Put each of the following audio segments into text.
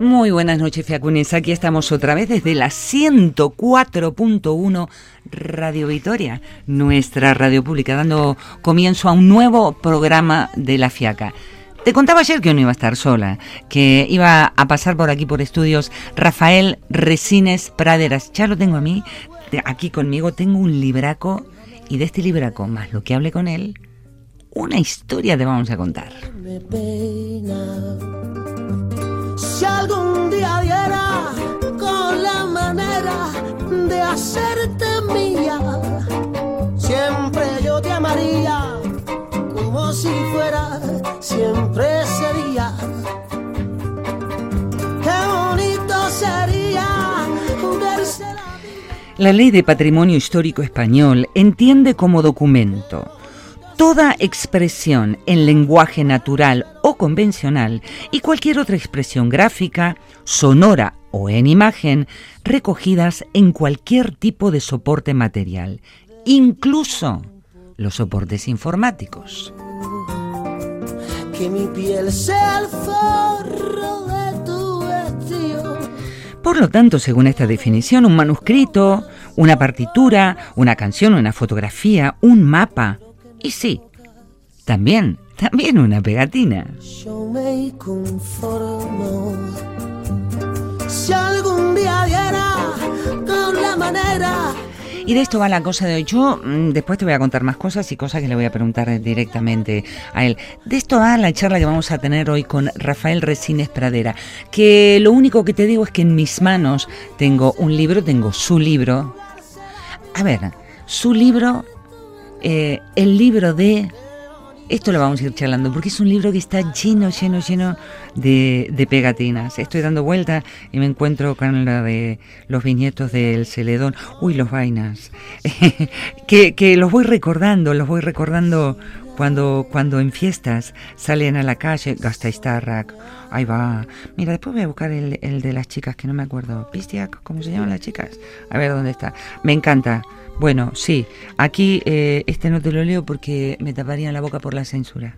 Muy buenas noches, Fiacunes. Aquí estamos otra vez desde la 104.1 Radio Vitoria, nuestra radio pública, dando comienzo a un nuevo programa de La Fiaca. Te contaba ayer que no iba a estar sola, que iba a pasar por aquí por estudios Rafael Resines Praderas. Ya lo tengo a mí, aquí conmigo tengo un libraco y de este libraco, más lo que hable con él, una historia te vamos a contar. Si algún día diera con la manera de hacerte mía, siempre yo te amaría como si fuera, siempre sería. Qué bonito sería verse la La Ley de Patrimonio Histórico Español entiende como documento toda expresión en lenguaje natural o convencional y cualquier otra expresión gráfica, sonora o en imagen recogidas en cualquier tipo de soporte material, incluso los soportes informáticos. que mi piel sea el forro de tu vestido. Por lo tanto, según esta definición, un manuscrito, una partitura, una canción, una fotografía, un mapa y sí, también, también una pegatina. Yo me conformo. Si algún día diera con la manera Y de esto va la cosa de hoy. Yo mm, después te voy a contar más cosas y cosas que le voy a preguntar directamente a él. De esto va la charla que vamos a tener hoy con Rafael Resines Pradera. Que lo único que te digo es que en mis manos tengo un libro, tengo su libro. A ver, su libro, eh, el libro de esto lo vamos a ir charlando porque es un libro que está lleno, lleno, lleno de, de pegatinas. Estoy dando vuelta y me encuentro con la de los viñetos del Celedón. Uy, los vainas. que, que los voy recordando, los voy recordando cuando, cuando en fiestas salen a la calle, Gasteiztarrak, ahí va. Mira, después voy a buscar el, el de las chicas, que no me acuerdo. Pistiak, ¿cómo se llaman las chicas? A ver dónde está. Me encanta. Bueno, sí, aquí eh, este no te lo leo porque me taparían la boca por la censura.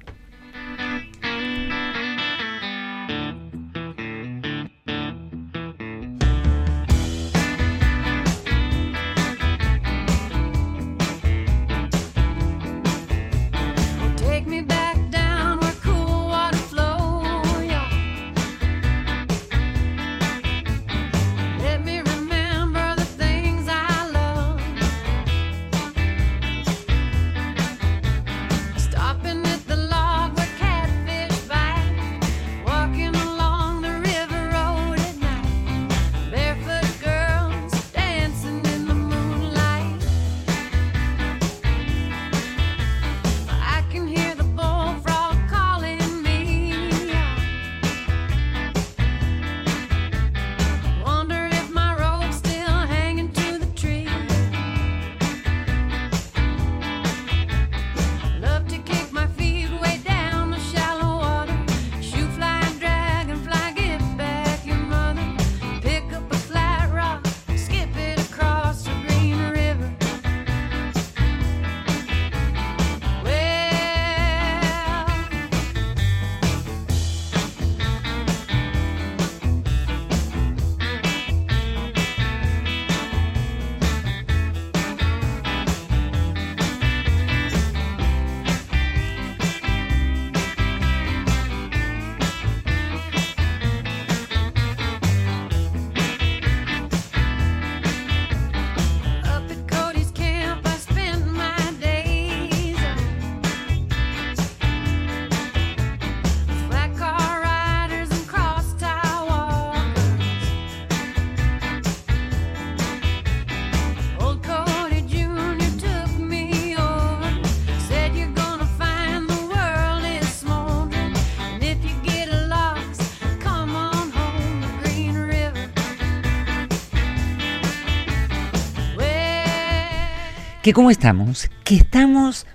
Que cómo estamos, que estamos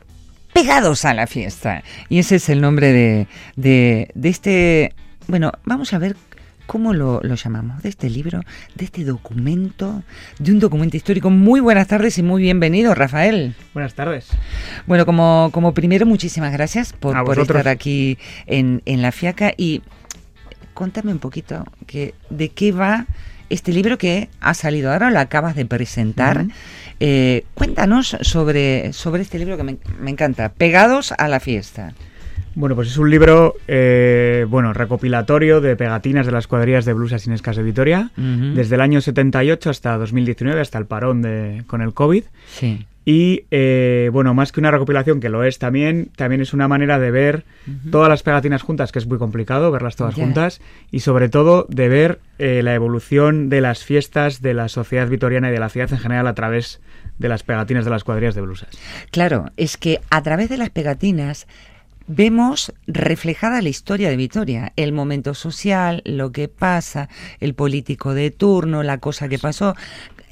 pegados a la fiesta. Y ese es el nombre de, de, de este, bueno, vamos a ver cómo lo, lo llamamos, de este libro, de este documento, de un documento histórico. Muy buenas tardes y muy bienvenido, Rafael. Buenas tardes. Bueno, como, como primero, muchísimas gracias por, por estar aquí en, en La Fiaca y contame un poquito que, de qué va este libro que ha salido ahora, lo acabas de presentar. Eh, cuéntanos sobre, sobre este libro que me, me encanta, Pegados a la fiesta. Bueno, pues es un libro, eh, bueno, recopilatorio de pegatinas de las cuadrillas de blues asinescas de Vitoria, desde el año 78 hasta 2019, hasta el parón de, con el COVID. Sí. Y, eh, bueno, más que una recopilación, que lo es también, también es una manera de ver todas las pegatinas juntas, que es muy complicado verlas todas juntas, y sobre todo de ver eh, la evolución de las fiestas de la sociedad vitoriana y de la ciudad en general a través de las pegatinas de las cuadrillas de blusas. Claro, es que a través de las pegatinas vemos reflejada la historia de Vitoria, el momento social, lo que pasa, el político de turno, la cosa que pasó.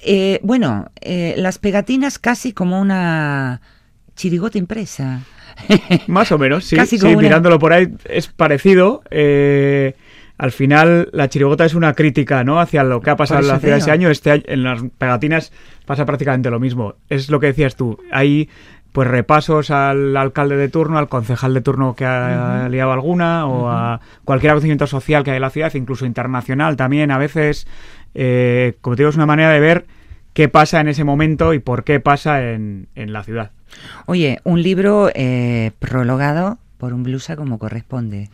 Eh, bueno, eh, las pegatinas casi como una chirigota impresa. Más o menos, sí. Casi sí, como una- mirándolo por ahí es parecido. eh, al final, la chirigota es una crítica, ¿no? Hacia lo que ha pasado en la ciudad ese año. Este año, en las pegatinas pasa prácticamente lo mismo. Es lo que decías tú. Hay pues repasos al alcalde de turno, al concejal de turno que ha liado alguna, o a cualquier acontecimiento social que hay en la ciudad, incluso internacional también. A veces, eh, como te digo, es una manera de ver qué pasa en ese momento y por qué pasa en, en la ciudad. Oye, un libro eh, prologado por un blusa como corresponde.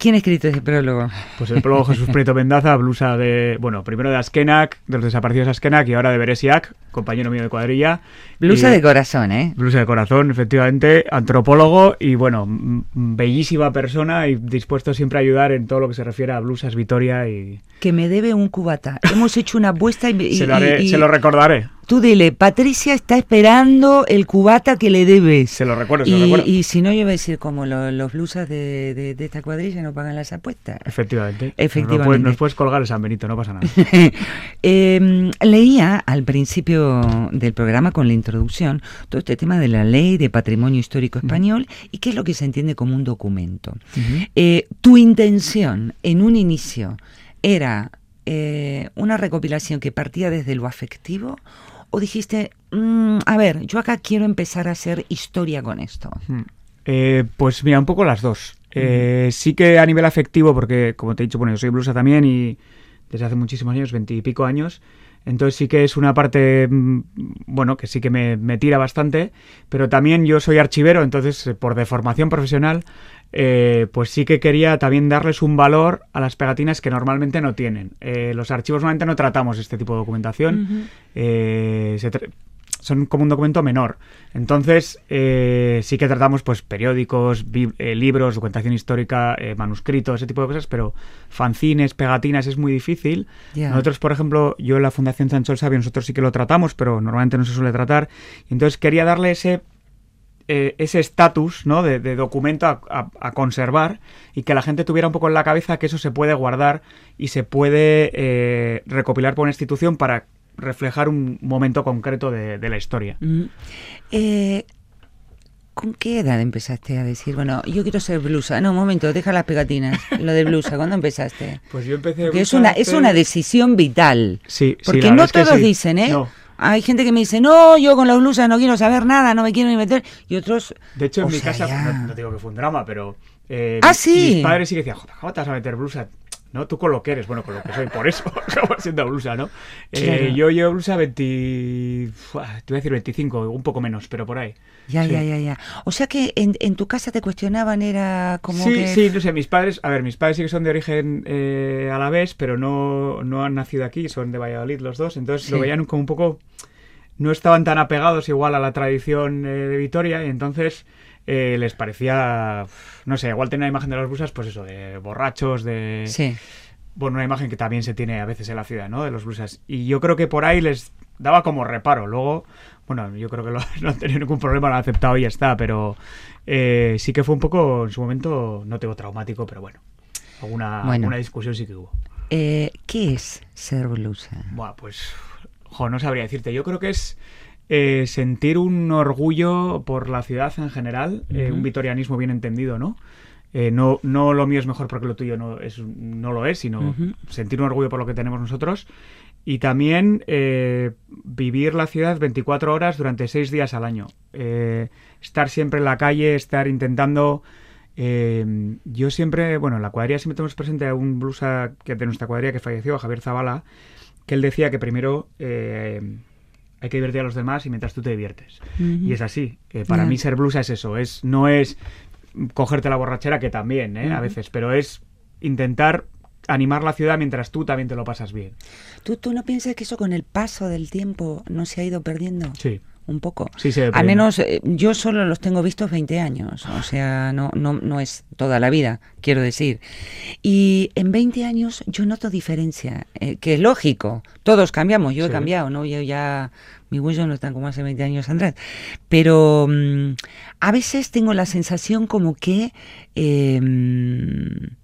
¿Quién ha escrito ese prólogo? Pues el prólogo Jesús Prieto Mendaza, blusa de, bueno, primero de Askenak, de los desaparecidos Askenak y ahora de Beresiak, compañero mío de cuadrilla. Blusa Y- de corazón, ¿eh? Blusa de corazón, efectivamente, antropólogo y bueno, bellísima persona y dispuesto siempre a ayudar en todo lo que se refiere a blusas Vitoria y Que me debe un cubata. Hemos hecho una apuesta y, y- se, lo haré- y- se lo recordaré. Tú dile, Patricia está esperando el cubata que le debes. Se lo recuerdo, se lo y, recuerdo. y si no, yo voy a decir, como lo- los blusas de, de- de esta cuadrilla no pagan las apuestas. Efectivamente. Efectivamente. Nos puedes, nos puedes colgar el San Benito, no pasa nada. Eh, leía al principio del programa con la introducción todo este tema de la ley de patrimonio histórico español y qué es lo que se entiende como un documento. Eh, tu intención en un inicio era eh, una recopilación que partía desde lo afectivo o dijiste, "Mm, a ver, yo acá quiero empezar a hacer historia con esto. Eh, pues mira, un poco las dos. Eh, Sí que a nivel afectivo, porque como te he dicho, bueno, yo soy blusa también y desde hace muchísimos años, veintipico años, entonces sí que es una parte, mm, bueno, que sí que me, me tira bastante, pero también yo soy archivero, entonces eh, por deformación profesional, eh, pues sí que quería también darles un valor a las pegatinas que normalmente no tienen. Eh, los archivos normalmente no tratamos este tipo de documentación. Eh, se tra- son como un documento menor. Entonces, eh, sí que tratamos pues periódicos, eh, libros, documentación histórica, eh, manuscritos, ese tipo de cosas, pero fanzines, pegatinas es muy difícil. Nosotros, por ejemplo, yo en la Fundación Sancho el Sabio, nosotros sí que lo tratamos, pero normalmente no se suele tratar. Entonces quería darle ese eh, ese estatus ¿no? de, de documento a, a- a conservar y que la gente tuviera un poco en la cabeza que eso se puede guardar y se puede eh, recopilar por una institución para reflejar un momento concreto de, de la historia. Mm. Eh, ¿Con qué edad empezaste a decir, bueno, yo quiero ser blusa? No, un momento, deja las pegatinas. Lo de blusa, ¿cuándo empezaste? Pues yo empecé Porque es una, es una decisión vital. Sí, sí, Porque la no verdad es que todos sí. dicen, ¿eh? No. Hay gente que me dice, no, yo con las blusas no quiero saber nada, no me quiero ni meter. Y otros. De hecho, en mi sea, casa, no, no digo que fue un drama, pero. eh, Ah, mi- sí. Mis padres sí que decían, "Joder, ¿cómo te vas a meter blusa? No, tú con lo que eres, bueno, con lo que soy, por eso acabo siendo blusa, ¿no? Eh, Claro. yo llevo blusa 20. Fuah, Te voy a decir 25, un poco menos, pero por ahí. Ya, Sí. ya, ya, ya. O sea que en, en tu casa te cuestionaban, era como sí, que. sí, no sé, mis padres, a ver, mis padres sí que son de origen eh, alavés, pero no, no han nacido aquí, son de Valladolid los dos, entonces Sí. lo veían como un poco, no estaban tan apegados igual a la tradición eh, de Vitoria, y entonces eh, les parecía, no sé, igual tener una imagen de las blusas, pues eso, de borrachos, de... Sí. Bueno, una imagen que también se tiene a veces en la ciudad, ¿no? De los blusas. Y yo creo que por ahí les daba como reparo. Luego, bueno, yo creo que lo- no han tenido ningún problema, lo han aceptado y ya está. Pero eh, sí que fue un poco, en su momento, no tengo traumático, pero bueno. Alguna, Bueno. alguna discusión sí que hubo. Eh, ¿Qué es ser blusa? Buah, pues, jo, no sabría decirte. Yo creo que es eh, sentir un orgullo por la ciudad en general, eh, un vitorianismo bien entendido, ¿no? Eh, no, no lo mío es mejor porque lo tuyo no, es, no lo es, sino sentir un orgullo por lo que tenemos nosotros. Y también eh, vivir la ciudad 24 horas durante 6 días al año. Eh, estar siempre en la calle, estar intentando... yo siempre, bueno, en la cuadrilla siempre tenemos presente a un blusa que de nuestra cuadrilla que falleció, Javier Zavala, que él decía que primero eh, hay que divertir a los demás y mientras tú te diviertes. Y es así. Eh, para mí ser blusa es eso. Es, no es cogerte la borrachera, que también, ¿eh? a veces, pero es intentar animar la ciudad mientras tú también te lo pasas bien. ¿Tú, ¿Tú no piensas que eso con el paso del tiempo no se ha ido perdiendo? Sí. Un poco. Sí, ido Al menos eh, yo solo los tengo vistos 20 años, o sea, no, no, no es toda la vida, quiero decir. Y en 20 años yo noto diferencia, eh, que es lógico, todos cambiamos, yo he Sí. cambiado, ¿no? Yo ya, mi huello no está como hace 20 años atrás. Pero mm, a veces tengo la sensación como que eh, mm,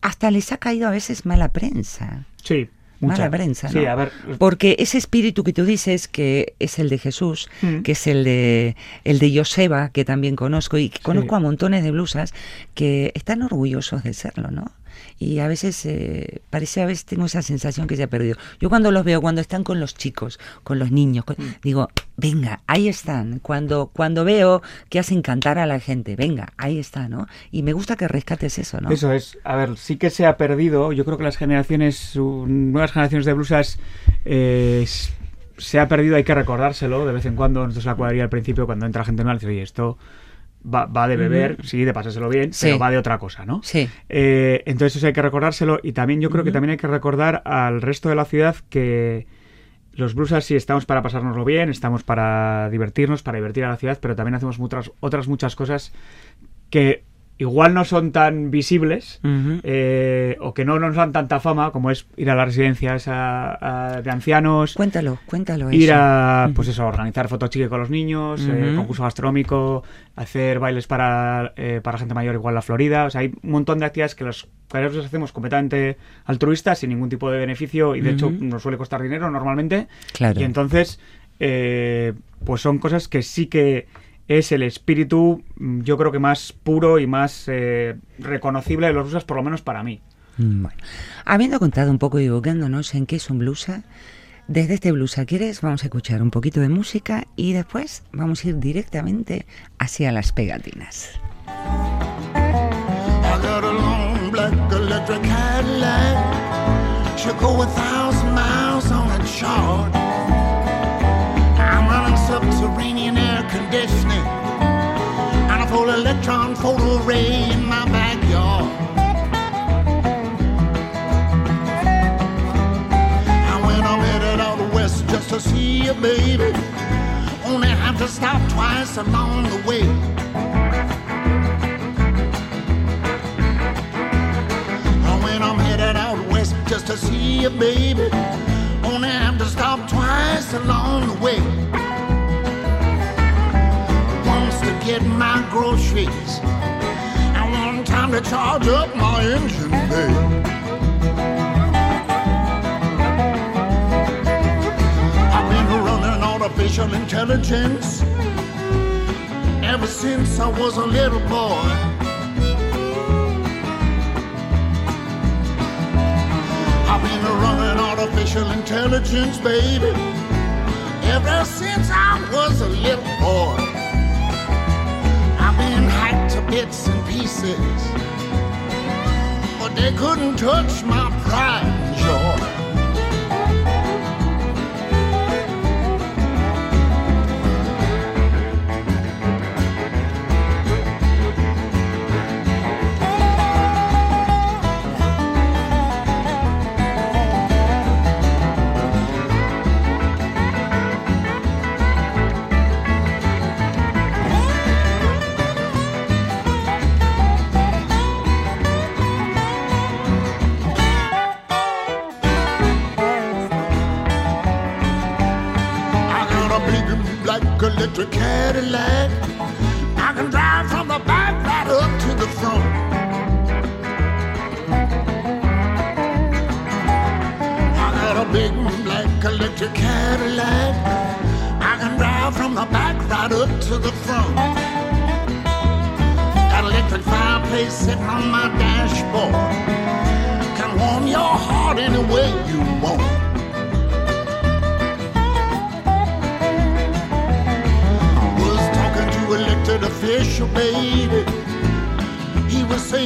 hasta les ha caído a veces mala prensa. Sí. Mucha. Mala prensa, Sí, ¿no? a ver. Porque ese espíritu que tú dices que es el de Jesús, Mm. que es el de el de Joseba, que también conozco y que conozco a montones de blusas que están orgullosos de serlo, ¿no? Y a veces eh, parece a veces tengo esa sensación que se ha perdido. Yo cuando los veo cuando están con los chicos, con los niños, con- Mm. digo, venga, ahí están. Cuando cuando veo que hacen cantar a la gente, venga, ahí está, ¿no? Y me gusta que rescates eso, ¿no? Eso es. A ver, sí que se ha perdido. Yo creo que las generaciones, nuevas generaciones de blusas, eh, se ha perdido. Hay que recordárselo de vez en cuando. Nosotros la cuadrilla al principio, cuando entra gente nueva, dice, oye, esto va, va de beber, sí, de pasárselo bien, Sí. pero va de otra cosa, ¿no? Sí. Eh, entonces eso hay que recordárselo. Y también yo creo que también hay que recordar al resto de la ciudad que los blusas sí estamos para pasárnoslo bien, estamos para divertirnos, para divertir a la ciudad, pero también hacemos muchas, otras muchas cosas que igual no son tan visibles eh, o que no nos dan tanta fama como es ir a las residencias a- a- de ancianos, Cuéntalo, cuéntalo ir eso. a pues eso, organizar fotochique con los niños, eh, Ujú. concurso gastronómico, hacer bailes para, eh, para gente mayor igual la Florida, o sea, hay un montón de actividades que los cuadreros hacemos completamente altruistas, sin ningún tipo de beneficio y de hecho nos suele costar dinero normalmente. Claro. Y entonces, eh, pues son cosas que sí que es el espíritu, mm, yo creo que más puro y más eh, reconocible de los blusas, por lo menos para mí. Mm, Bueno, habiendo contado un poco y evocándonos en qué es un blusa, desde este blusa quieres vamos a escuchar un poquito de música y después vamos a ir directamente hacia las pegatinas. Electron photo array in my backyard. And when I'm headed out west just to see you, baby, only have to stop twice along the way. And when I'm headed out west just to see you, baby, only have to stop twice along the way. Get my groceries, and one time to charge up my engine bay. I've been running artificial intelligence ever since I was a little boy. I've been running artificial intelligence, baby, ever since I was a little boy. Bits and pieces, but they couldn't touch my pride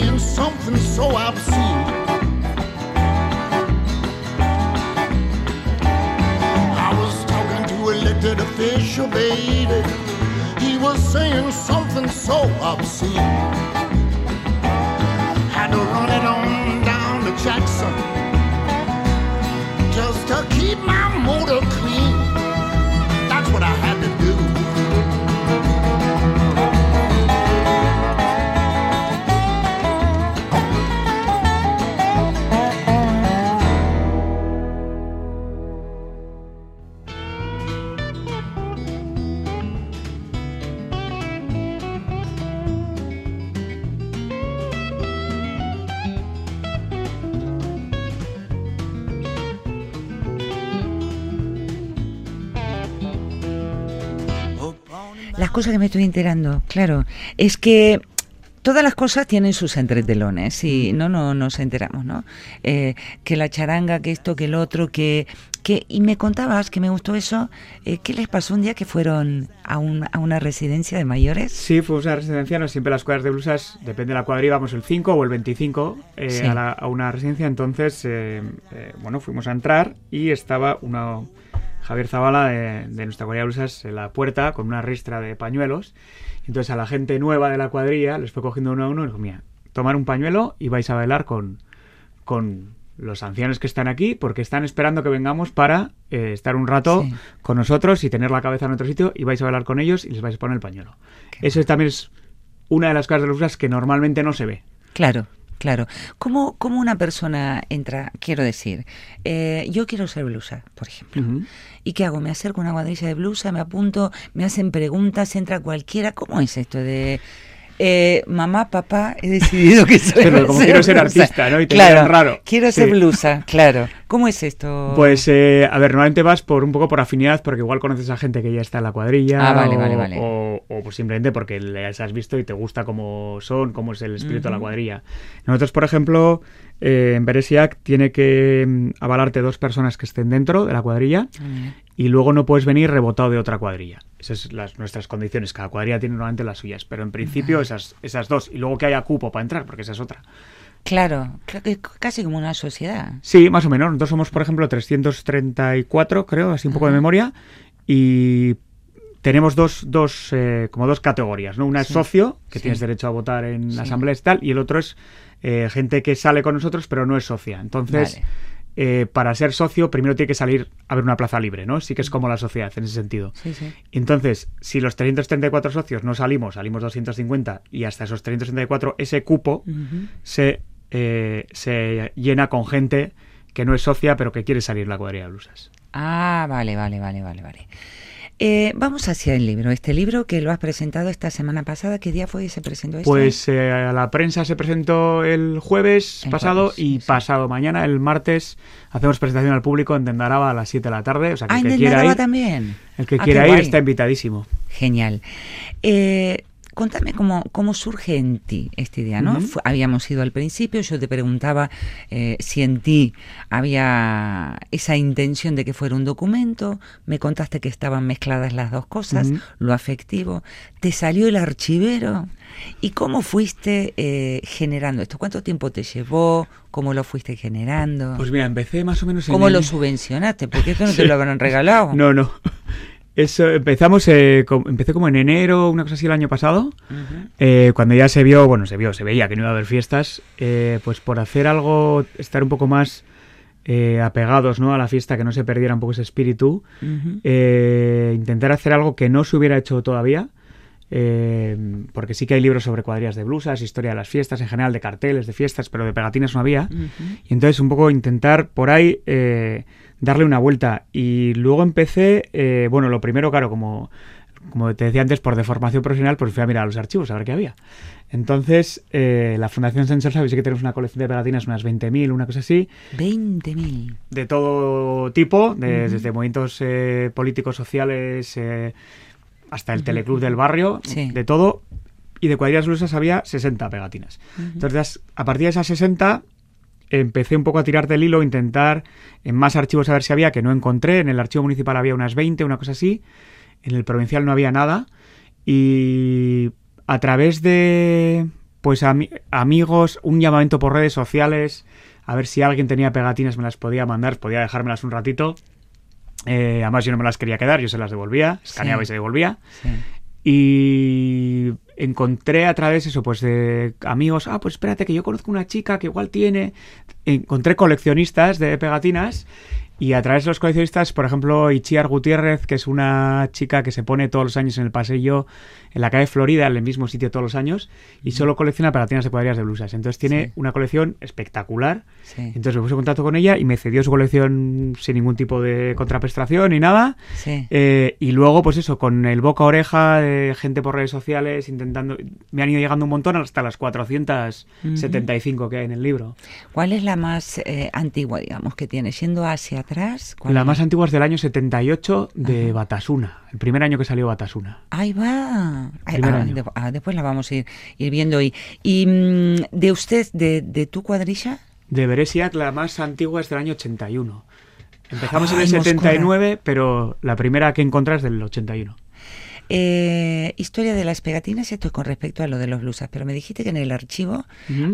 saying something so obscene. I was talking to a elected official, baby. He was saying something so obscene. Had to run it on down to Jackson me estoy enterando, claro, es que todas las cosas tienen sus entretelones y no, no nos enteramos, ¿no? Eh, que la charanga, que esto, que el otro, que... que y me contabas que me gustó eso, eh, ¿qué les pasó un día que fueron a, un- a una residencia de mayores? Sí, fuimos a una residencia, no siempre las cuadras de blusas, depende de la cuadrilla, íbamos el 5 o el 25 eh, Sí. a, la- a una residencia, entonces, bueno, fuimos a entrar y estaba una, Javier Zavala de, de nuestra cuadrilla de blusas en la puerta con una ristra de pañuelos, entonces a la gente nueva de la cuadrilla les fue cogiendo uno a uno y dijo, mira, tomar un pañuelo y vais a bailar con, con los ancianos que están aquí porque están esperando que vengamos para eh, estar un rato Sí. con nosotros y tener la cabeza en otro sitio y vais a bailar con ellos y les vais a poner el pañuelo. Eso también es una de las cosas de blusas que normalmente no se ve. Claro, claro. ¿Cómo, cómo una persona entra? Quiero decir, eh, yo quiero ser blusa, por ejemplo. ¿Y qué hago? ¿Me acerco a una cuadrilla de blusa, me apunto, me hacen preguntas, entra cualquiera? ¿Cómo es esto de... eh, mamá, papá, he decidido que soy Pero como ser quiero ser blusa"? artista, ¿no? Y te claro, raro. Quiero ser Sí. blusa, claro. ¿Cómo es esto? Pues, eh, a ver, normalmente vas por un poco por afinidad, porque igual conoces a gente que ya está en la cuadrilla. Ah, vale, o, vale, vale. O, o, pues simplemente porque les has visto y te gusta cómo son, cómo es el espíritu de la cuadrilla. Nosotros, por ejemplo, eh, en Beresiac tiene que mm, avalarte dos personas que estén dentro de la cuadrilla mira. Y luego no puedes venir rebotado de otra cuadrilla. Esas son las, nuestras condiciones. Cada cuadrilla tiene normalmente las suyas, pero en principio esas, esas dos. Y luego que haya cupo para entrar, porque esa es otra. Claro, claro que es casi como una sociedad. Sí, más o menos. Nosotros somos, por ejemplo, 334, creo, así un poco de memoria. Y tenemos dos, dos eh, como dos categorías, ¿no? Una es socio, que Sí. tienes derecho a votar en Sí. asambleas y tal, y el otro es eh, gente que sale con nosotros, pero no es socia. Entonces, Vale. Eh, para ser socio, primero tiene que salir a ver una plaza libre, ¿no? Sí que es como la sociedad en ese sentido. Sí, sí. Entonces, si los 334 socios no salimos, salimos 250 y hasta esos 334, ese cupo se, eh, se llena con gente que no es socia pero que quiere salir la cuadrilla de blusas. Ah, vale, vale, vale, vale, vale. Eh, vamos hacia el libro. Este libro que lo has presentado esta semana pasada, ¿qué día fue que se presentó esto? Pues eh, a la prensa se presentó el jueves El pasado jueves, y sí. pasado mañana, el martes, hacemos presentación al público en Tendaraba a las 7 de la tarde. O sea, que ah, el en que quiera Dendaraba ir, también. el que Ah, quiera ir guay. está invitadísimo. Genial. Eh, contame cómo, cómo surge en ti esta idea, ¿no? Habíamos ido al principio, yo te preguntaba eh, si en ti había esa intención de que fuera un documento, me contaste que estaban mezcladas las dos cosas, lo afectivo, te salió el archivero, ¿y cómo fuiste eh, generando esto? ¿Cuánto tiempo te llevó? ¿Cómo lo fuiste generando? Pues mira, empecé más o menos en ¿Cómo el- lo subvencionaste? Porque esto no te lo habrán regalado. No, no. Eso, empezamos, eh, com- empecé como en enero, una cosa así el año pasado. Eh, cuando ya se vio, bueno, se vio, se veía que no iba a haber fiestas, eh, pues por hacer algo, estar un poco más eh, apegados ¿no? a la fiesta, que no se perdiera un poco ese espíritu, eh, intentar hacer algo que no se hubiera hecho todavía, eh, porque sí que hay libros sobre cuadrillas de blusas, historia de las fiestas, en general de carteles, de fiestas, pero de pegatinas no había. Ujú. Y entonces un poco intentar por ahí eh, darle una vuelta. Y luego empecé, eh, bueno, lo primero, claro, como, como te decía antes, por deformación profesional, pues fui a mirar los archivos, a ver qué había. Entonces, eh, la Fundación Sensor sabéis que tenemos una colección de pegatinas, unas 20.000, una cosa así, 20.000. de todo tipo, de- Ujú. desde movimientos eh, políticos, sociales, eh, hasta el teleclub del barrio, Sí. de todo. Y de cuadrillas blusas había 60 pegatinas. Entonces, a partir de esas 60, empecé un poco a tirar del hilo, intentar en más archivos a ver si había, que no encontré. En el archivo municipal había unas 20, una cosa así. En el provincial no había nada. Y a través de pues ami- amigos, un llamamiento por redes sociales, a ver si alguien tenía pegatinas, me las podía mandar, podía dejármelas un ratito. Eh, además yo no me las quería quedar, yo se las devolvía, escaneaba Sí. y se devolvía. Sí. Y encontré a través eso, pues de amigos, ah, pues espérate que yo conozco una chica que igual tiene. Encontré coleccionistas de pegatinas y a través de los coleccionistas, por ejemplo, Ichiar Gutiérrez, que es una chica que se pone todos los años en el pasillo en la calle Florida, en el mismo sitio todos los años, y solo colecciona pegatinas de cuadrillas de blusas. Entonces tiene Sí. una colección espectacular. Sí. Entonces me puse en contacto con ella y me cedió su colección sin ningún tipo de contraprestación ni nada. Sí. Eh, y luego, pues eso, con el boca a oreja de gente por redes sociales, intentando. Me han ido llegando un montón hasta las 475 que hay en el libro. ¿Cuál es la más eh, antigua, digamos, que tiene? Yendo hacia atrás. ¿cuál La más antigua es del año 78 de Batasuna, el primer año que salió Batasuna. Ahí va. Ay, ah, de- ah, después la vamos a ir, ir viendo hoy. ¿Y mm, de usted, de, de tu cuadrilla? De Beresiak, la más antigua es del año 81. Empezamos en Ay, el Moscona. 79, pero la primera que encontras es del 81. Eh, historia de las pegatinas, esto es con respecto a lo de los blusas, pero me dijiste que en el archivo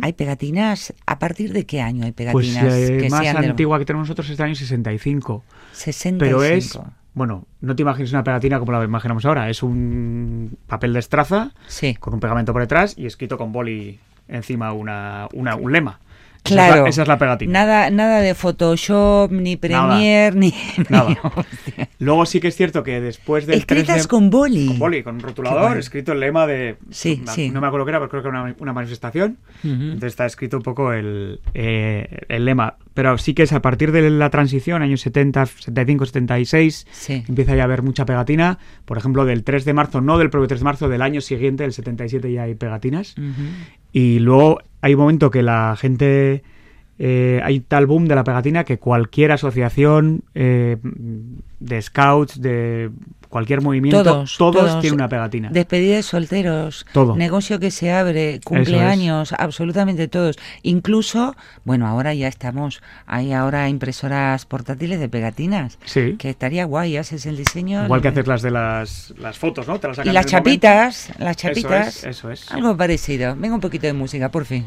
hay pegatinas. ¿A partir de qué año hay Pues pegatinas la eh, que más sean antigua que tenemos nosotros es del año 65. 65? Pero es, bueno, no te imagines una pegatina como la imaginamos ahora. Es un papel de estraza Sí. con un pegamento por detrás y escrito con boli encima una, una- un lema. Esa es Claro. la- Esa es la pegatina. Nada, nada de Photoshop, ni Premiere, ni. Nada. ni-. Luego sí que es cierto que después del 3 Escritas de- con boli. con boli, con un rotulador, bueno. escrito el lema de... Sí, no, sí. No me acuerdo qué era, pero creo que era una, una manifestación. Entonces está escrito un poco el, eh, el lema. Pero sí que es a partir de la transición, años 70, 75, 76, Sí. empieza ya a haber mucha pegatina. Por ejemplo, del 3 de marzo, no del propio 3 de marzo, del año siguiente, el 77, ya hay pegatinas. Y luego hay un momento que la gente... eh, hay tal boom de la pegatina que cualquier asociación eh, de scouts, de cualquier movimiento, Todos, todos, todos. tienen una pegatina. Despedida de solteros, Todo. negocio que se abre, cumpleaños, absolutamente todos. Incluso, bueno, ahora ya estamos, hay ahora impresoras portátiles de pegatinas, Sí. que estaría guay, haces el diseño. Igual que haces las de las, las fotos, ¿no? Te las Y las chapitas, las Eso chapitas. es, eso es. Algo parecido. Venga un poquito de música, por fin.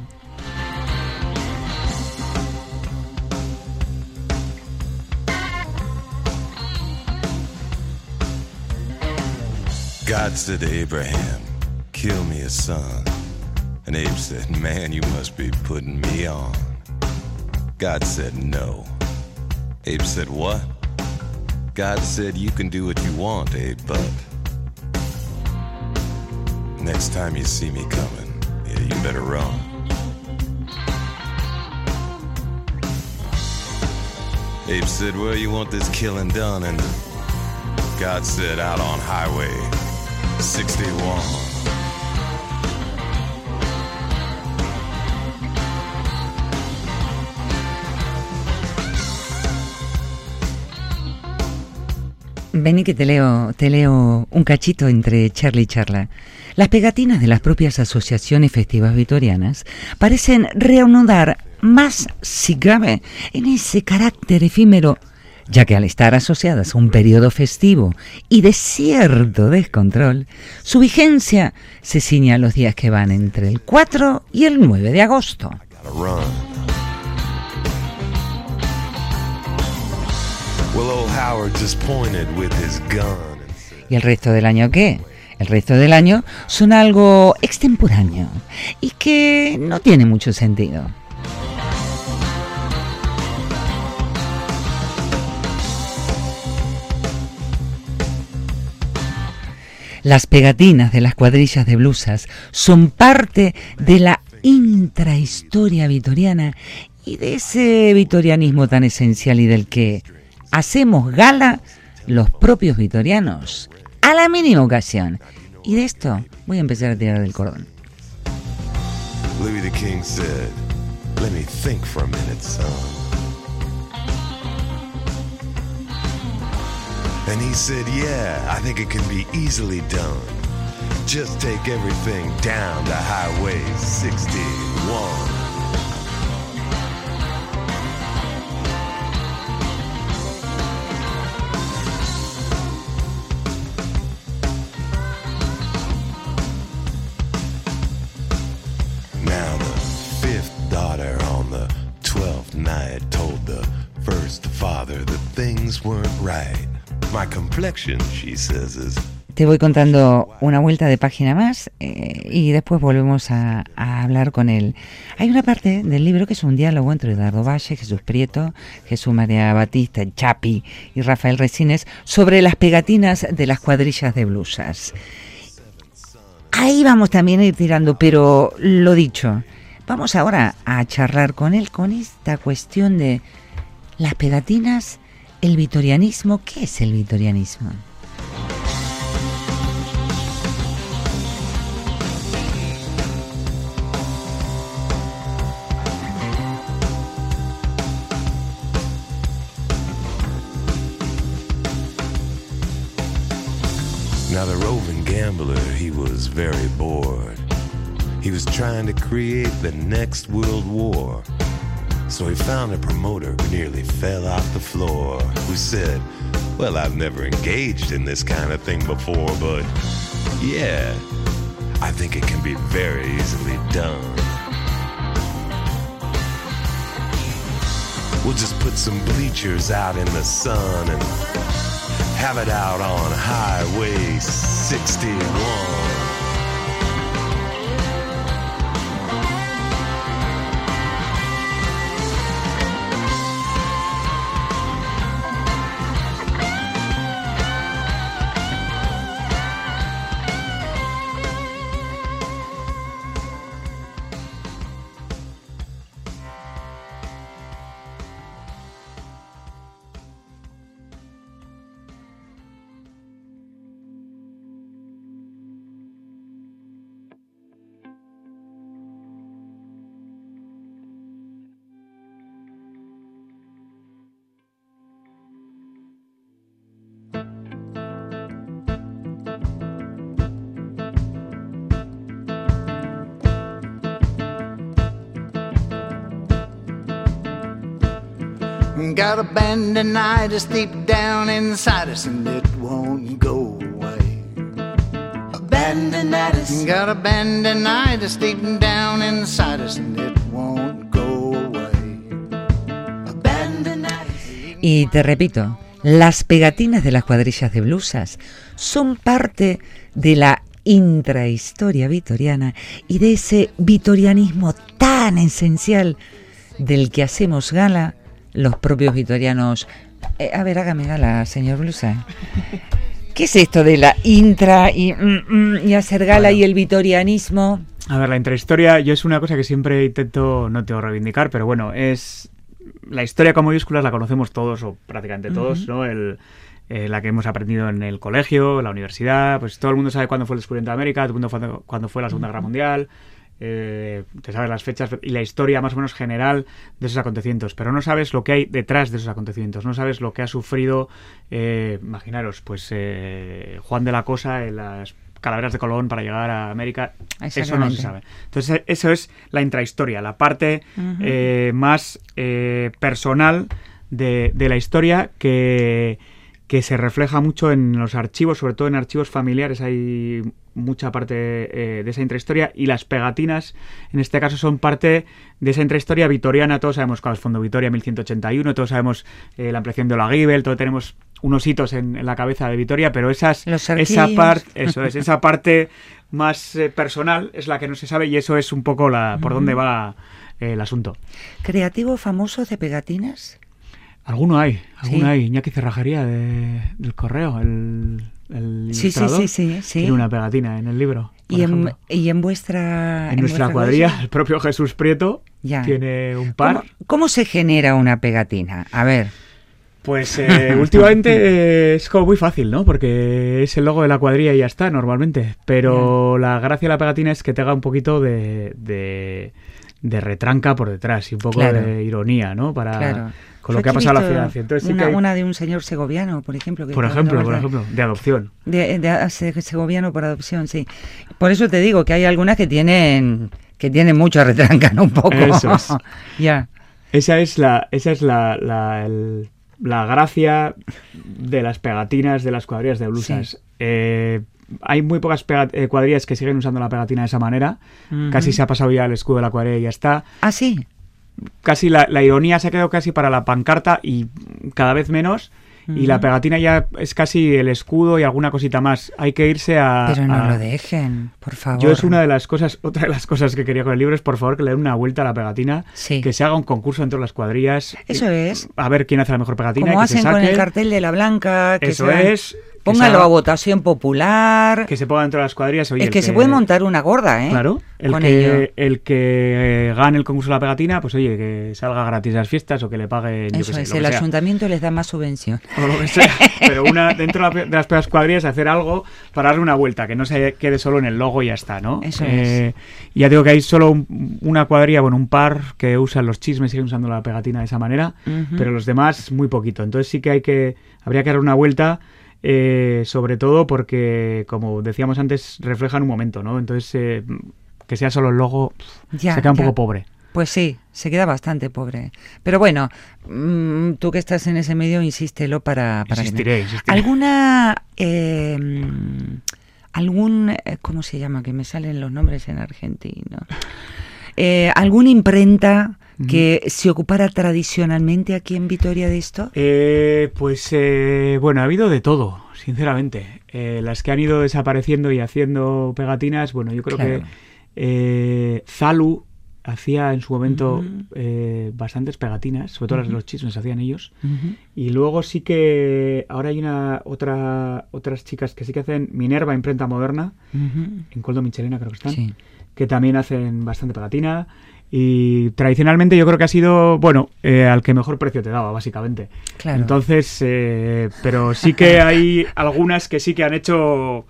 God said to Abraham, Kill me a son. And Abe said, Man, you must be putting me on. God said, No. Abe said, What? God said, You can do what you want, Abe, but next time you see me coming, yeah, you better run. Abe said, Where you want this killing done? And God said, Out on Highway 61. Ven y que te leo, te leo un cachito entre charla y charla. Las pegatinas de las propias asociaciones festivas vitorianas parecen reanudar más, si cabe, en ese carácter efímero, ya que al estar asociadas a un periodo festivo y de cierto descontrol, su vigencia se ciña a los días que van entre el 4 y el 9 de agosto. ¿Y el resto del año qué? El resto del año son algo extemporáneo y que no tiene mucho sentido. Las pegatinas de las cuadrillas de blusas son parte de la intrahistoria vitoriana y de ese vitorianismo tan esencial y del que hacemos gala los propios vitorianos a la mínima ocasión. Y de esto voy a empezar a tirar del cordón. Louis the King said, Let me think for a minute, son. And he said, Yeah, I think it can be easily done. Just take everything down to Highway 61. Now the fifth daughter on the twelfth night told the first father that things weren't right. Te voy contando una vuelta de página más eh, y después volvemos a, a hablar con él. Hay una parte del libro que es un diálogo entre Eduardo Valle, Jesús Prieto, Jesús María Batista, Chapi y Rafael Resines sobre las pegatinas de las cuadrillas de blusas. Ahí vamos también a ir tirando, pero lo dicho, vamos ahora a charlar con él con esta cuestión de las pegatinas, el vitorianismo. ¿Qué es el vitorianismo? Now, the roving gambler, he was very bored. He was trying to create the next world war. So he found a promoter who nearly fell off the floor, who said, Well, I've never engaged in this kind of thing before, but yeah, I think it can be very easily done. We'll just put some bleachers out in the sun and have it out on Highway 61. Got a bandinitis deep down inside us and it won't go away. Bandinitis. Got a bandinitis deep down inside us and it won't go away. Bandinitis. Y te repito, las pegatinas de las cuadrillas de blusas son parte de la intrahistoria vitoriana y de ese vitorianismo tan esencial del que hacemos gala los propios vitorianos. Eh, a ver, hágame gala, señor Blusa. ¿Qué es esto de la intra y, mm, mm, y hacer gala Bueno. y el vitorianismo? A ver, la intrahistoria, yo es una cosa que siempre intento, no tengo reivindicar, pero bueno, es. La historia con mayúsculas la conocemos todos, o prácticamente todos, ¿no? El, eh, la que hemos aprendido en el colegio, la universidad, pues todo el mundo sabe cuándo fue el descubrimiento de América, todo el mundo sabe cuándo fue la Segunda Guerra Mundial, eh, te sabes las fechas y la historia más o menos general de esos acontecimientos, pero no sabes lo que hay detrás de esos acontecimientos, no sabes lo que ha sufrido, eh, imaginaros, pues eh, Juan de la Cosa en las calaveras de Colón para llegar a América, eso no se sabe. Entonces, eso es la intrahistoria, la parte eh, más eh, personal de, de la historia que, que se refleja mucho en los archivos, sobre todo en archivos familiares. Hay mucha parte eh, de esa intrahistoria y las pegatinas, en este caso, son parte de esa intrahistoria vitoriana. Todos sabemos cuál es Fondo Vitoria 1181, todos sabemos eh, la ampliación de Olaguibel, todos tenemos unos hitos en, en la cabeza de Vitoria, pero esas, esa parte, eso es, esa parte más eh, personal es la que no se sabe y eso es un poco la por dónde va el asunto. ¿Creativos famosos de pegatinas? Alguno hay, alguno Sí. hay. Iñaki Cerrajería de- del Correo, el, el Sí, sí, sí, sí. Tiene una pegatina en el libro. Y en, y en vuestra... En nuestra vuestra cuadrilla, el propio Jesús Prieto Ya. tiene un par. ¿Cómo, cómo se genera una pegatina? A ver, Pues eh, últimamente es como muy fácil, ¿no? Porque es el logo de la cuadrilla y ya está, normalmente. Pero la gracia de la pegatina es que tenga un poquito de, de, de retranca por detrás y un poco Claro. de ironía, ¿no? Para, Claro. Con lo que ha pasado a la financia. Entonces sí una, que hay- una de un señor segoviano, por ejemplo. que por ejemplo, por ejemplo, de adopción. De, de- ah, se- segoviano por adopción, sí. Por eso te digo que hay algunas que tienen que tienen mucha retranca, ¿no? Un poco. Eso es. ya. Esa es la, esa es la, la, el- la gracia de las pegatinas de las cuadrillas de blusas. Sí. Eh, hay muy pocas eh, cuadrillas que siguen usando la pegatina de esa manera. Casi se ha pasado ya el escudo de la cuadrilla y ya está. Ah, sí. Casi la, la ironía se ha quedado casi para la pancarta y cada vez menos. Y la Ujú. pegatina ya es casi el escudo y alguna cosita más. Hay que irse a... Pero no a- lo dejen, por favor. Yo es una de las cosas, otra de las cosas que quería con el libro es por favor que le den una vuelta a la pegatina, Sí. que se haga un concurso entre las cuadrillas. Eso eh, es. A ver quién hace la mejor pegatina. Como y que se hacen con el cartel de la blanca. Que Eso es. Póngalo a votación popular. Que se ponga dentro de las cuadrillas. Oye, es que, se puede montar una gorda, ¿eh? Claro, el con que, ello. el que eh, gane el concurso de la pegatina, pues oye, que salga gratis las fiestas o que le paguen, yo Eso sé, es, lo el que sea. ayuntamiento les da más subvención. o lo que sea. Pero una, dentro de la- de las cuadrillas hacer algo para darle una vuelta, que no se quede solo en el logo y ya está, ¿no? Eso Eh, y ya digo que hay solo un- una cuadrilla, bueno, un par que usan los chismes, siguen usando la pegatina de esa manera, pero los demás muy poquito. Entonces sí que hay que, habría que dar una vuelta, eh, sobre todo porque, como decíamos antes, reflejan un momento, ¿no? Entonces, eh, que sea solo el logo, Ya, se queda un ya. poco pobre. Pues sí, se queda bastante pobre. Pero bueno, mm, tú que estás en ese medio, insístelo para... para que- Insistiré, insistiré. ¿Alguna... eh, mm, algún... eh, ¿Cómo se llama? Que me salen los nombres en argentino. Eh, ¿Alguna imprenta que se ocupara tradicionalmente aquí en Vitoria de esto? Eh, pues eh, bueno, ha habido de todo, sinceramente. Eh, las que han ido desapareciendo y haciendo pegatinas, bueno, yo creo Claro. que eh, Zalu hacía en su momento eh, bastantes pegatinas, sobre todo las de los chismes hacían ellos. Y luego sí que ahora hay una otra otras chicas que sí que hacen Minerva imprenta moderna en Coldo Michelena creo que están Sí. que también hacen bastante pegatina. Y tradicionalmente yo creo que ha sido, bueno, eh, al que mejor precio te daba, básicamente. Claro. Entonces, eh, pero sí que hay algunas que sí que han hecho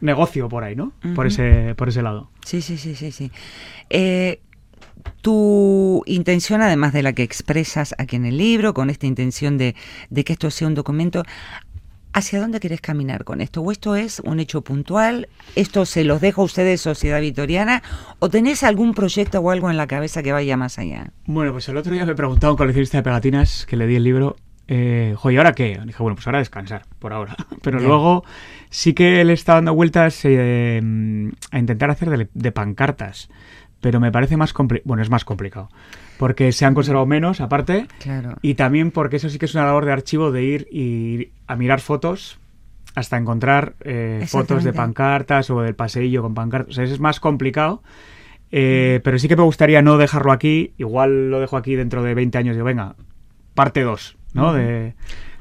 negocio por ahí, ¿no? Por ese, por ese lado. Sí, sí, sí, sí, sí. Eh, tu intención, además de la que expresas aquí en el libro, con esta intención de, de que esto sea un documento, ¿hacia dónde querés caminar con esto? ¿O esto es un hecho puntual? ¿Esto se los dejo a ustedes, Sociedad Vitoriana? ¿O tenés algún proyecto o algo en la cabeza que vaya más allá? Bueno, pues el otro día me preguntaba un coleccionista de pegatinas que le di el libro, eh, "Jo, ¿y ahora qué? Dije, bueno, pues ahora descansar, por ahora. Pero luego sí que le está dando vueltas eh, a intentar hacer de, de pancartas. Pero me parece más complicado. Bueno, es más complicado. Porque se han conservado menos, aparte. Claro. Y también porque eso sí que es una labor de archivo de ir y a mirar fotos hasta encontrar eh, fotos de pancartas o del paseillo con pancartas. O sea, es más complicado. Eh, pero sí que me gustaría no dejarlo aquí. Igual lo dejo aquí dentro de 20 años. Digo, venga, parte 2, ¿no? De,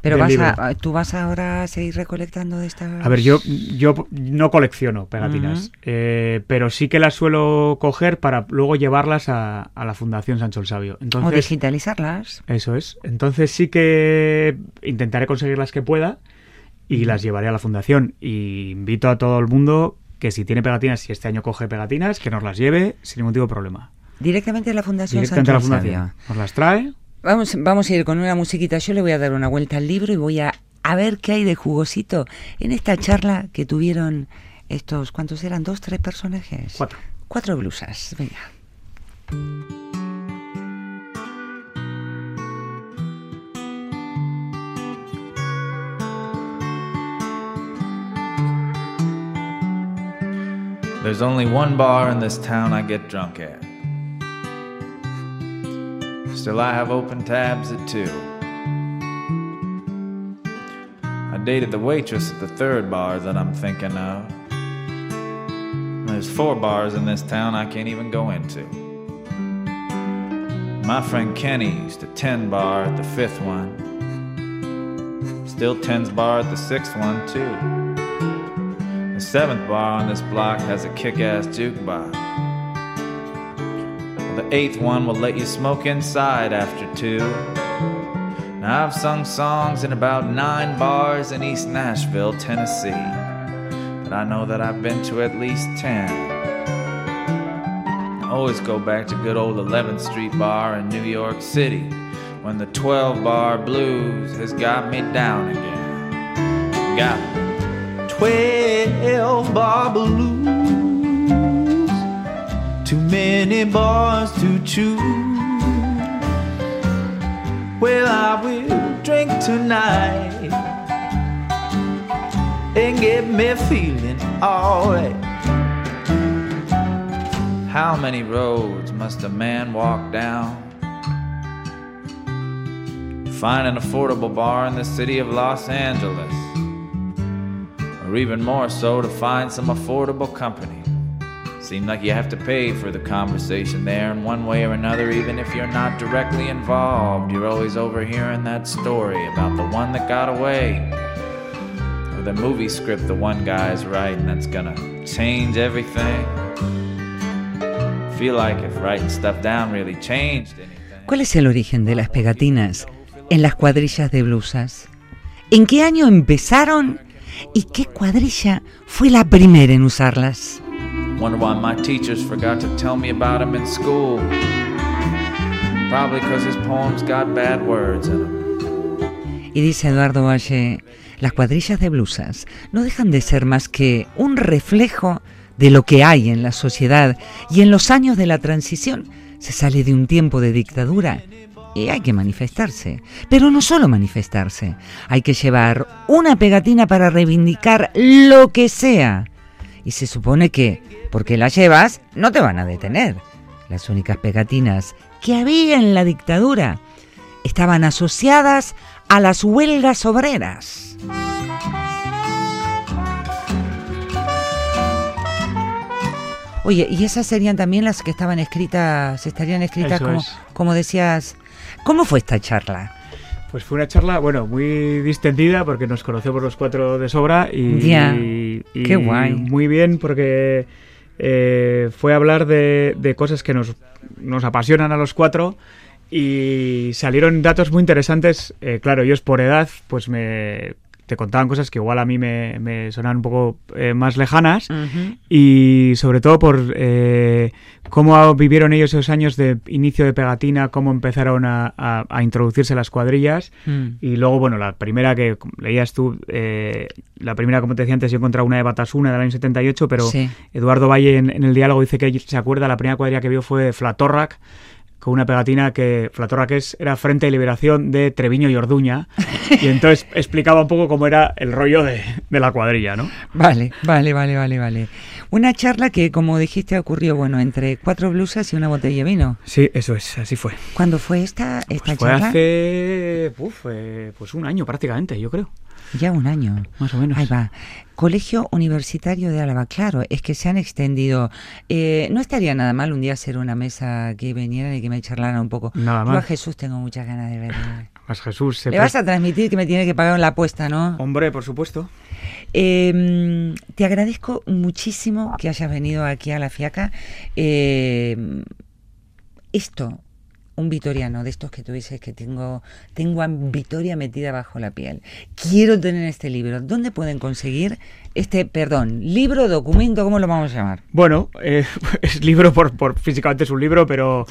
Pero vas a, tú vas ahora a seguir recolectando de estas... A ver, yo, yo no colecciono pegatinas, eh, pero sí que las suelo coger para luego llevarlas a, a la Fundación Sancho el Sabio. O Entonces, digitalizarlas. Eso es. Entonces sí que intentaré conseguir las que pueda y las llevaré a la fundación. Y invito a todo el mundo que si tiene pegatinas, si este año coge pegatinas, que nos las lleve sin ningún tipo de problema. Directamente a la Fundación Directamente a la Sancho el fundación. Sabio. Nos las trae. Vamos, vamos a ir con una musiquita. Yo le voy a dar una vuelta al libro y voy a, a ver qué hay de jugosito en esta charla que tuvieron estos, ¿cuántos eran? ¿Dos, tres personajes? Cuatro. Cuatro blusas. Venga. There's only one bar in this town I get drunk at. Still, I have open tabs at two. I dated the waitress at the third bar that I'm thinking of. There's four bars in this town I can't even go into. My friend Kenny used to 10 bar at the fifth one. Still 10's bar at the sixth one, too. The seventh bar on this block has a kick ass jukebox. The eighth one will let you smoke inside after two. Now, I've sung songs in about nine bars in East Nashville, Tennessee. But I know that I've been to at least ten. I always go back to good old 11th Street Bar in New York City when the 12 bar blues has got me down again. Got me. 12 bar blues. Too many bars to choose. Well, I will drink tonight and get me feeling alright. How many roads must a man walk down? to Find an affordable bar in the city of Los Angeles, or even more so to find some affordable company. Seem like you have to pay for the conversation there in one way or another, even if you're not directly involved. You're always overhearing that story about the one that got away, or the movie script the one guy's writing that's gonna change everything. Feel like if writing stuff down really changed anything. ¿Cuál es el origen de las pegatinas en las cuadrillas de blusas? ¿En qué año empezaron? ¿Y qué cuadrilla fue la primera en usarlas? Wonder why my teachers forgot to tell me about him in school. Probably because his poems got bad words in them. Y dice Eduardo Valle, las cuadrillas de blusas no dejan de ser más que un reflejo de lo que hay en la sociedad y en los años de la transición se sale de un tiempo de dictadura y hay que manifestarse. Pero no solo manifestarse, hay que llevar una pegatina para reivindicar lo que sea. Y se supone que, porque la llevas, no te van a detener. Las únicas pegatinas que había en la dictadura estaban asociadas a las huelgas obreras. Oye, y esas serían también las que estaban escritas, estarían escritas Eso como, es. como decías. ¿Cómo fue esta charla? Pues fue una charla, bueno, muy distendida porque nos conocemos los cuatro de sobra y, qué guay. muy bien porque eh, fue hablar de, de cosas que nos, nos apasionan a los cuatro y salieron datos muy interesantes. Eh, claro, ellos por edad, pues me te contaban cosas que igual a mí me, me sonaban un poco eh, más lejanas y sobre todo por eh, cómo vivieron ellos esos años de inicio de pegatina, cómo empezaron a, a- a introducirse las cuadrillas Mm. y luego, bueno, la primera que leías tú, eh, la primera, como te decía antes, yo encontré una de Batasuna del año 78, pero Sí. Eduardo Valle en, en el diálogo dice que se acuerda, la primera cuadrilla que vio fue Flatorrac, con una pegatina que Flatorrac es, era Frente de Liberación de Treviño y Orduña, y entonces explicaba un poco cómo era el rollo de, de la cuadrilla, ¿no? Vale, vale, vale, vale, vale. Una charla que, como dijiste, ocurrió, bueno, entre cuatro blusas y una botella de vino. Sí, eso es, así fue. ¿Cuándo fue esta, esta Pues fue charla? hace uf, eh, pues un año prácticamente, yo creo. Ya un año. Más o menos. Ahí va. Colegio Universitario de Álava, claro, es que se han extendido. Eh, no estaría nada mal un día hacer una mesa que vinieran y que me charlaran un poco. Nada Yo mal. a Jesús tengo muchas ganas de verle. Más Jesús. se Le vas a transmitir que me tiene que pagar la apuesta, ¿no? Hombre, por supuesto. Eh, te agradezco muchísimo que hayas venido aquí a la Fiaca. Eh, esto, un vitoriano de estos que tú dices que tengo, tengo a Vitoria metida bajo la piel. Quiero tener este libro. ¿Dónde pueden conseguir este, perdón, libro, documento, cómo lo vamos a llamar? Bueno, eh, es libro por, por físicamente es un libro, pero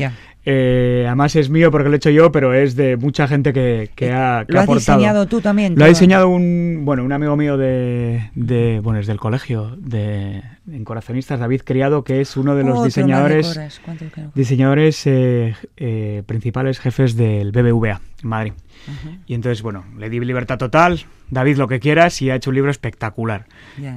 eh, además es mío porque lo he hecho yo, pero es de mucha gente que, que ha, que ¿Lo ha has aportado. diseñado tú también? Lo ha diseñado un bueno un amigo mío de, de bueno es del colegio de en corazonistas David Criado que es uno de los diseñadores diseñadores eh, eh, principales jefes del BBVA en Madrid. Y entonces, bueno, le di libertad total, David lo que quieras, y ha hecho un libro espectacular.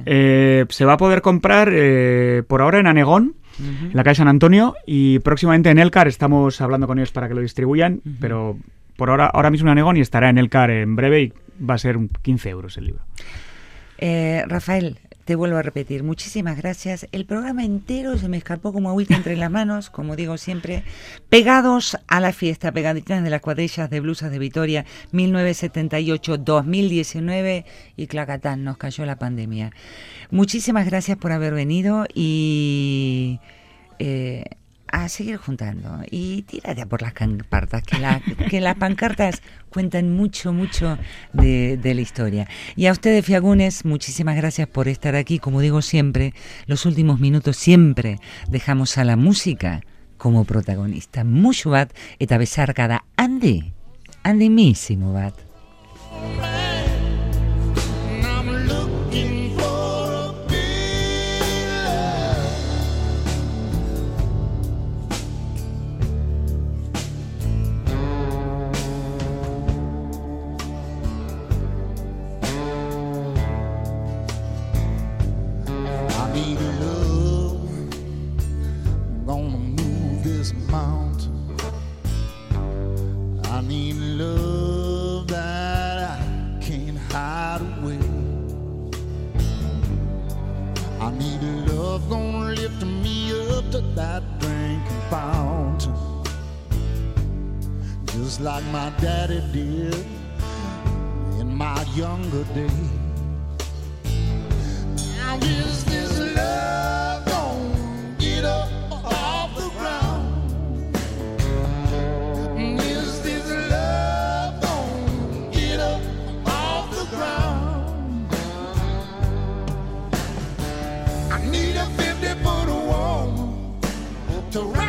Eh, se va a poder comprar eh, por ahora en Anegón, en la calle San Antonio, y próximamente en Elcar, estamos hablando con ellos para que lo distribuyan, pero por ahora, ahora mismo en Anegón y estará en Elcar en breve y va a ser un 15 euros el libro. Eh, Rafael, te vuelvo a repetir, muchísimas gracias. El programa entero se me escapó como agüita entre las manos, como digo siempre, pegados a la fiesta, pegaditas de las cuadrillas de blusas de Vitoria 1978-2019 y Clacatán, nos cayó la pandemia. Muchísimas gracias por haber venido y eh, a seguir juntando y tírate por las pancartas, que, la- que las pancartas cuentan mucho, mucho de, de la historia. Y a ustedes, Fiagunes, muchísimas gracias por estar aquí. Como digo siempre, los últimos minutos siempre dejamos a la música como protagonista. Mucho bat eta besarkada handi, handimísimo bat. Just like my daddy did in my younger days. Now is this love gonna get up off the ground? Is this love gonna get up off the ground? I need a 50 foot woman to wrap